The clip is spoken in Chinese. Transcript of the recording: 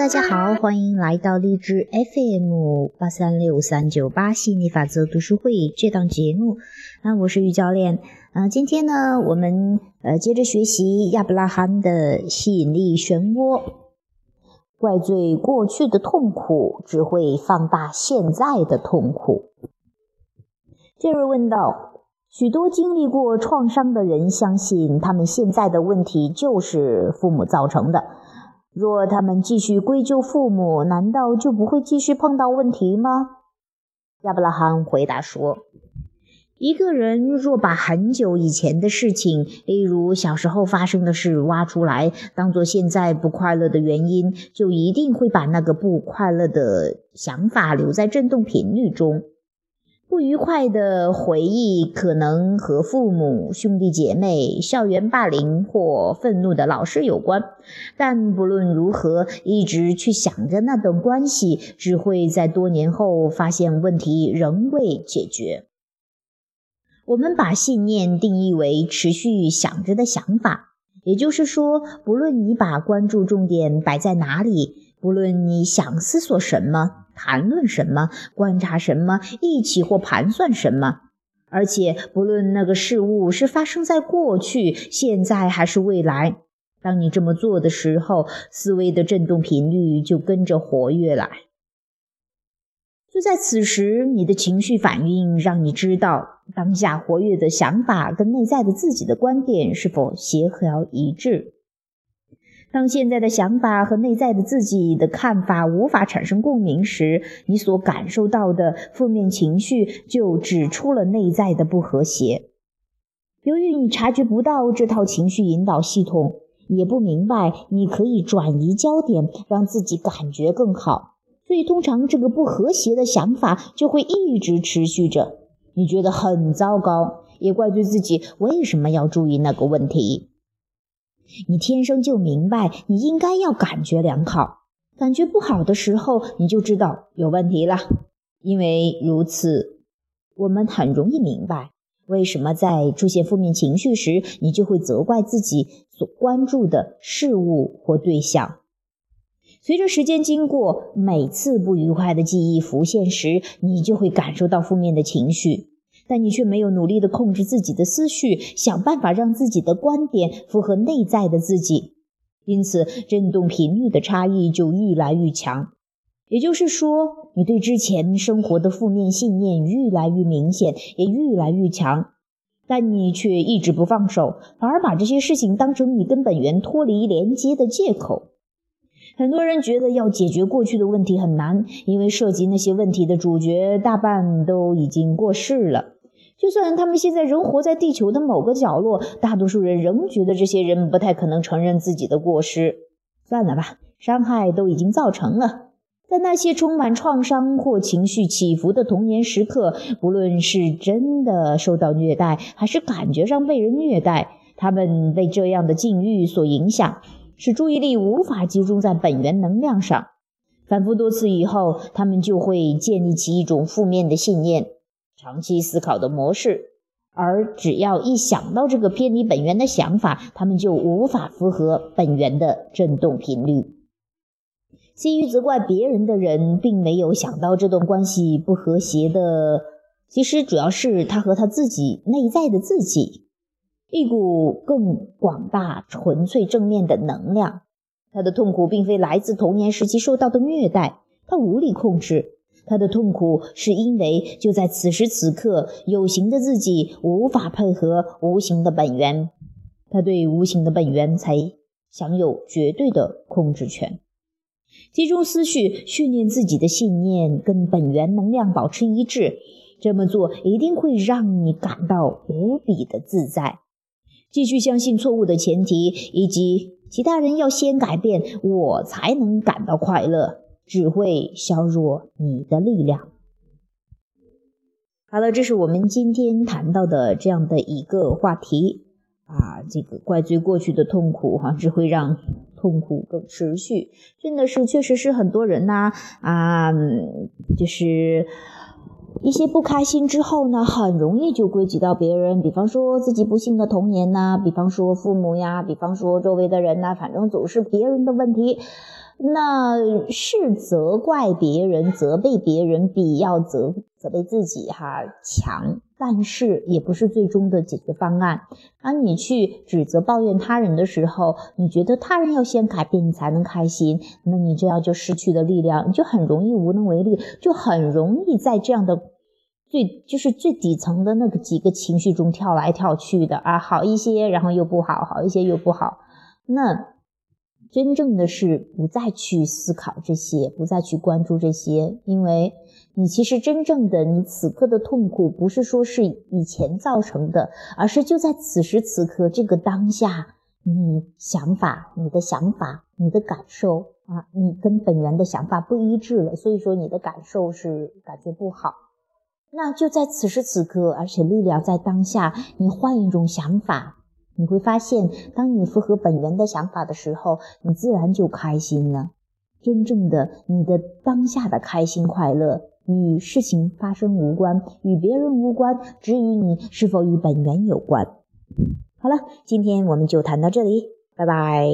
大家好，欢迎来到荔枝 FM 八三六三九八吸引力法则读书会这档节目。那我是玉教练。啊，今天呢，我们呃接着学习亚伯拉罕的吸引力漩涡。怪罪过去的痛苦，只会放大现在的痛苦。杰瑞问道：“许多经历过创伤的人相信，他们现在的问题就是父母造成的。”若他们继续归咎父母，难道就不会继续碰到问题吗？亚伯拉罕回答说：“一个人若把很久以前的事情，例如小时候发生的事挖出来，当做现在不快乐的原因，就一定会把那个不快乐的想法留在振动频率中。”不愉快的回忆可能和父母、兄弟姐妹、校园霸凌或愤怒的老师有关，但不论如何，一直去想着那段关系，只会在多年后发现问题仍未解决。我们把信念定义为持续想着的想法，也就是说，不论你把关注重点摆在哪里，不论你想思索什么。谈论什么，观察什么，一起或盘算什么，而且不论那个事物是发生在过去、现在还是未来，当你这么做的时候，思维的振动频率就跟着活跃来。就在此时，你的情绪反应让你知道当下活跃的想法跟内在的自己的观点是否协调一致。当现在的想法和内在的自己的看法无法产生共鸣时，你所感受到的负面情绪就指出了内在的不和谐。由于你察觉不到这套情绪引导系统，也不明白你可以转移焦点，让自己感觉更好，所以通常这个不和谐的想法就会一直持续着。你觉得很糟糕，也怪罪自己为什么要注意那个问题。你天生就明白，你应该要感觉良好。感觉不好的时候，你就知道有问题了。因为如此，我们很容易明白为什么在出现负面情绪时，你就会责怪自己所关注的事物或对象。随着时间经过，每次不愉快的记忆浮现时，你就会感受到负面的情绪。但你却没有努力的控制自己的思绪，想办法让自己的观点符合内在的自己，因此振动频率的差异就愈来愈强。也就是说，你对之前生活的负面信念愈来愈明显，也愈来愈强，但你却一直不放手，反而把这些事情当成你跟本源脱离连接的借口。很多人觉得要解决过去的问题很难，因为涉及那些问题的主角大半都已经过世了。就算他们现在仍活在地球的某个角落，大多数人仍觉得这些人不太可能承认自己的过失。算了吧，伤害都已经造成了。在那些充满创伤或情绪起伏的童年时刻，不论是真的受到虐待，还是感觉上被人虐待，他们被这样的境遇所影响，使注意力无法集中在本源能量上。反复多次以后，他们就会建立起一种负面的信念。长期思考的模式，而只要一想到这个偏离本源的想法，他们就无法符合本源的振动频率。基于责怪别人的人，并没有想到这段关系不和谐的，其实主要是他和他自己内在的自己，一股更广大、纯粹、正面的能量。他的痛苦并非来自童年时期受到的虐待，他无力控制。他的痛苦是因为就在此时此刻，有形的自己无法配合无形的本源，他对无形的本源才享有绝对的控制权。集中思绪，训练自己的信念，跟本源能量保持一致。这么做一定会让你感到无比的自在。继续相信错误的前提，以及其他人要先改变，我才能感到快乐。只会削弱你的力量。好了，这是我们今天谈到的这样的一个话题啊，这个怪罪过去的痛苦哈，只会让痛苦更持续。真的是，确实是很多人呐啊，就是一些不开心之后呢，很容易就归结到别人，比方说自己不幸的童年呐，比方说父母呀，比方说周围的人呐，反正总是别人的问题。那是责怪别人、责备别人比要责责备自己哈强，但是也不是最终的解决方案。当你去指责、抱怨他人的时候，你觉得他人要先改变，你才能开心，那你这样就失去了力量，你就很容易无能为力，就很容易在这样的最就是最底层的那个几个情绪中跳来跳去的啊，好一些，然后又不好，好一些又不好，那。真正的是不再去思考这些，不再去关注这些，因为你其实真正的你此刻的痛苦，不是说是以前造成的，而是就在此时此刻这个当下，你想法、你的想法、你的感受啊，你跟本源的想法不一致了，所以说你的感受是感觉不好。那就在此时此刻，而且力量在当下，你换一种想法。你会发现，当你符合本源的想法的时候，你自然就开心了。真正的你的当下的开心快乐，与事情发生无关，与别人无关，只与你是否与本源有关。好了，今天我们就谈到这里，拜拜。